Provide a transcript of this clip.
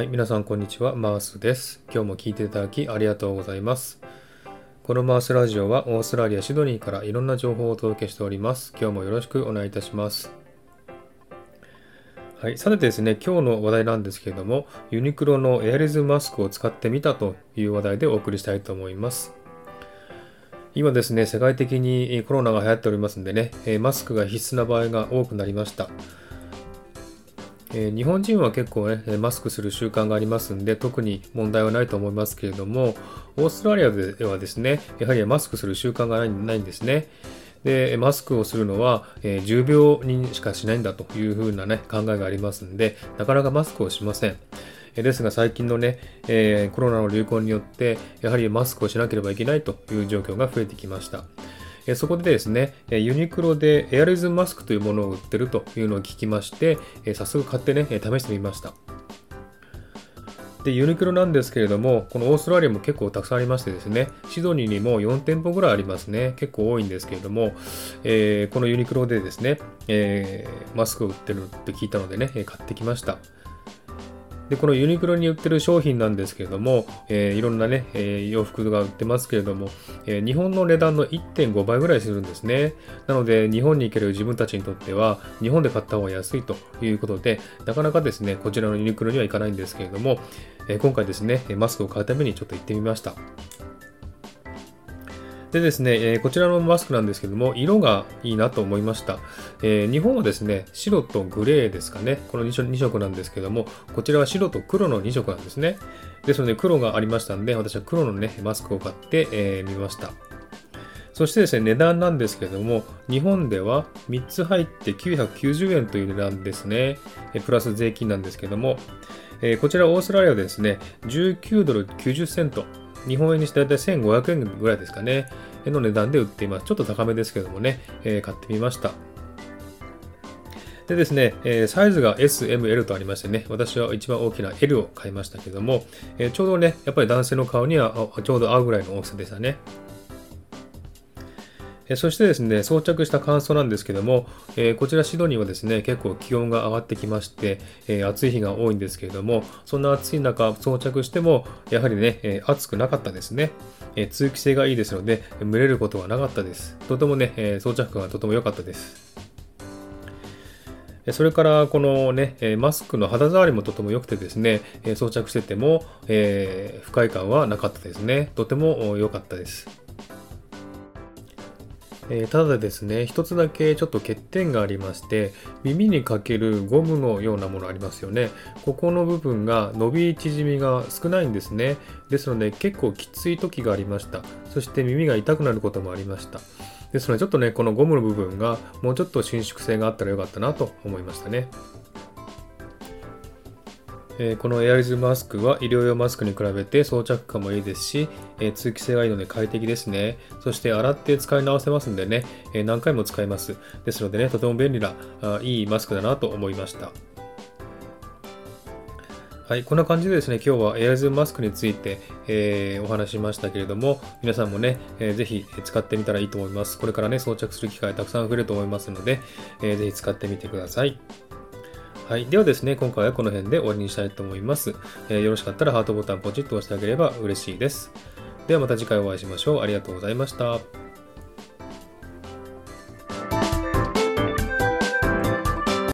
はい、皆さんこんにちは、マースです。今日も聞いていただきありがとうございます。このマースラジオはオーストラリア・シドニーからいろんな情報をお届けしております。今日もよろしくお願いいたします。はい、さてですね、今日の話題なんですけれども、ユニクロのエアリズマスクを使ってみたという話題でお送りしたいと思います。今ですね、世界的にコロナが流行っておりますんでね、マスクが必須な場合が多くなりました。え、日本人は結構ね、マスクする習慣がありますんで、特に問題はないと思いますけれども、オーストラリアではですね、やはりマスクする習慣がないんですね。で、マスクをするのは、えー、重病にしかしないんだというふうなね、考えがありますんで、なかなかマスクをしません。ですが最近のね、え、コロナの流行によって、やはりマスクをしなければいけないという状況が増えてきました。そこでですね、ユニクロでエアリズムマスクというものを売ってるというのを聞きまして、早速買ってね、試してみました。で、ユニクロなんですけれども、このオーストラリアも結構たくさんありましてですね、シドニーにも4店舗ぐらいありますね。結構多いんですけれども、えー、このユニクロでですね、えー、マスクを売ってるって聞いたのでね、買ってきました。で、このユニクロに売ってる商品なんですけれども、えー、いろんなね、えー、洋服が売ってますけれども、えー、日本の値段の1.5倍ぐらいするんですね。なので、日本に行ける自分たちにとっては、日本で買った方が安いということで、なかなかですね、こちらのユニクロには行かないんですけれども、え今回ですね、マスクを買うためにちょっと行ってみました。でですね、こちらのマスクなんですけども、色がいいなと思いました。えー、日本はですね、白とグレーですかね、この 2, 色2色なんですけども、こちらは白と黒の2色なんですね。ですので、黒がありましたんで、私は黒のね、マスクを買ってみ、えー、ました。そしてですね、値段なんですけども、日本では3つ入って990円という値段ですね。プラス税金なんですけども、えこちらオーストラリアでですね、19ドル90セント。日本円にして大体1500円ぐらいですかね、の値段で売っています。ちょっと高めですけどもね、えー、買ってみました。でですね、えー、サイズが S、M、L とありましてね、私は一番大きな L を買いましたけども、えー、ちょうどね、やっぱり男性の顔にはちょうど合うぐらいの大きさでしたね。そしてですね、装着した感想なんですけども、え、こちらシドニーはですね、結構気温が上がってきまして、え、暑い日が多いんですけれども、そんな暑い中装着しても、やはりね、え、暑くなかったですね。え通気性がいいですので、蒸れることはなかったです。とてもね、え装着感がとても良かったです。それから、このね、マスクの肌触りもとても良くてですね、装着してても、え不快感はなかったですね。とても良かったです。えー、ただですね、一つだけちょっと欠点がありまして、耳にかけるゴムのようなものありますよね。ここの部分が伸び縮みが少ないんですね。ですので結構きつい時がありました。そして耳が痛くなることもありました。ですのでちょっとね、このゴムの部分がもうちょっと伸縮性があったらよかったなと思いましたね。えこのエアリズムマスクは医療用マスクに比べて装着感もいいですし、え通気性がいいので快適ですね。そして洗って使い直せますんでね、え何回も使えます。ですのでね、とても便利なあいいマスクだなと思いました。はい、こんな感じでですね、今日はエアリズムマスクについて、えー、お話ししましたけれども、皆さんもね、えー、ぜひ使ってみたらいいと思います。これからね、装着する機会たくさん増えると思いますので、えー、ぜひ使ってみてください。はい。ではですね、今回はこの辺で終わりにしたいと思います。えー、よろしかったらハートボタンポチッと押してあげれば嬉しいです。ではまた次回お会いしましょう。ありがとうございました。